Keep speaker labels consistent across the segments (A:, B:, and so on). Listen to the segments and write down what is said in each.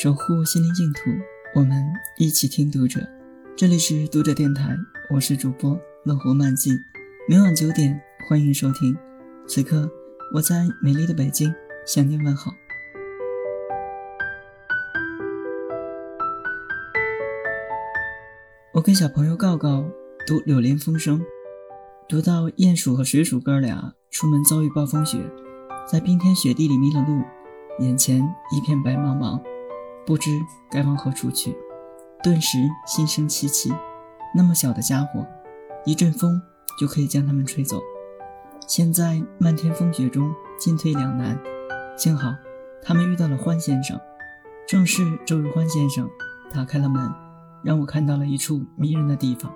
A: 守护心灵净土，我们一起听读者。这里是读者电台，我是主播乐活漫记，每晚九点欢迎收听。此刻我在美丽的北京向您问好。我跟小朋友告告读《柳林风声》，读到鼹鼠和水鼠哥俩出门遭遇暴风雪，在冰天雪地里迷了路，眼前一片白茫茫。不知该往何处去，顿时心生戚戚。那么小的家伙，一阵风就可以将他们吹走。现在漫天风雪中进退两难，幸好他们遇到了欢先生。正是这位欢先生打开了门，让我看到了一处迷人的地方。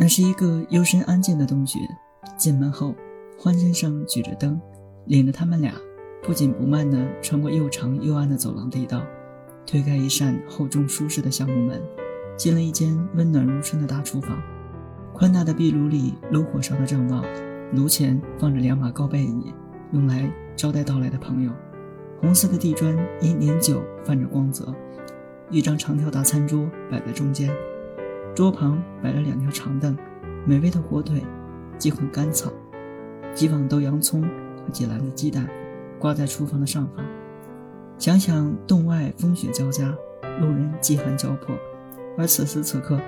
A: 那是一个幽深安静的洞穴。进门后，欢先生举着灯，领着他们俩不紧不慢地穿过又长又暗的走廊地道。推开一扇厚重舒适的橡木门，进了一间温暖如春的大厨房。宽大的壁炉里炉火烧得正旺，炉前放着两把高背椅，用来招待到来的朋友。红色的地砖因年久泛着光泽。一张长条大餐桌摆在中间，桌旁摆了两条长凳，美味的火腿，几捆干草，几网豆洋葱和几篮子鸡蛋，挂在厨房的上方。想想洞外风雪交加，路人饥寒交迫，而此时此刻，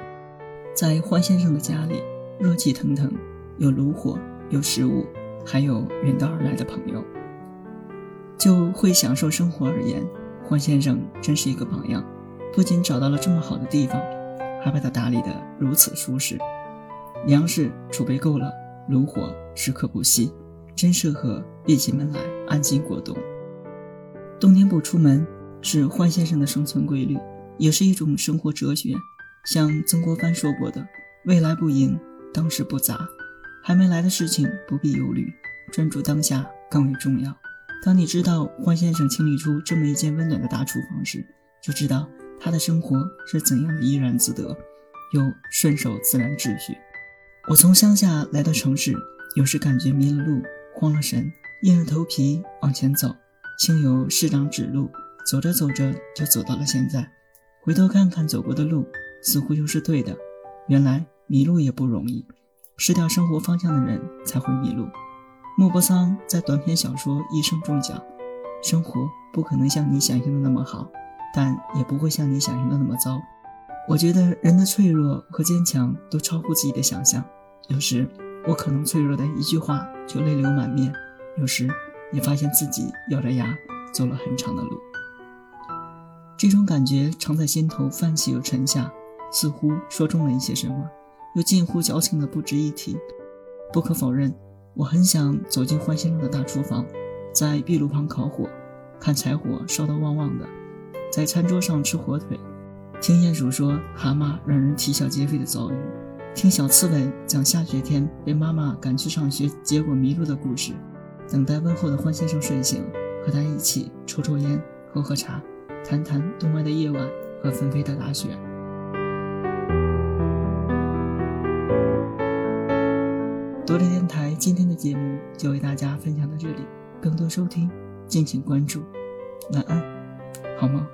A: 在欢先生的家里，热气腾腾，有炉火，有食物，还有远道而来的朋友。就会享受生活而言，欢先生真是一个榜样。不仅找到了这么好的地方，还把它打理得如此舒适，粮食储备够了，炉火时刻不熄，真适合闭起门来安心过冬。冬天不出门是欢先生的生存规律，也是一种生活哲学。像曾国藩说过的：“未来不迎，当时不杂。”还没来的事情不必忧虑，专注当下更为重要。当你知道欢先生清理出这么一间温暖的大厨房时，就知道他的生活是怎样的怡然自得，又顺守自然秩序。我从乡下来到城市，有时感觉迷了路，慌了神，硬着头皮往前走。幸有师长指路，走着走着就走到了现在。回头看看走过的路，似乎又是对的。原来迷路也不容易，失掉生活方向的人才会迷路。莫泊桑在短篇小说《一生》中讲：生活不可能像你想象的那么好，但也不会像你想象的那么糟。我觉得人的脆弱和坚强都超乎自己的想象。有时我可能脆弱的一句话就泪流满面，有时。也发现自己咬着牙走了很长的路，这种感觉常在心头泛起又沉下，似乎说中了一些什么，又近乎矫情的不值一提。不可否认，我很想走进欢先生的大厨房，在壁炉旁烤火，看柴火烧得旺旺的，在餐桌上吃火腿，听鼹鼠说蛤蟆让人啼笑皆非的遭遇，听小刺猬讲下雪天被妈妈赶去上学，结果迷路的故事。等待问候的欢先生睡醒，和他一起抽抽烟、喝喝茶，谈谈冬外的夜晚和纷飞的大雪。多利电台今天的节目就为大家分享到这里，更多收听敬请关注。晚安，好吗？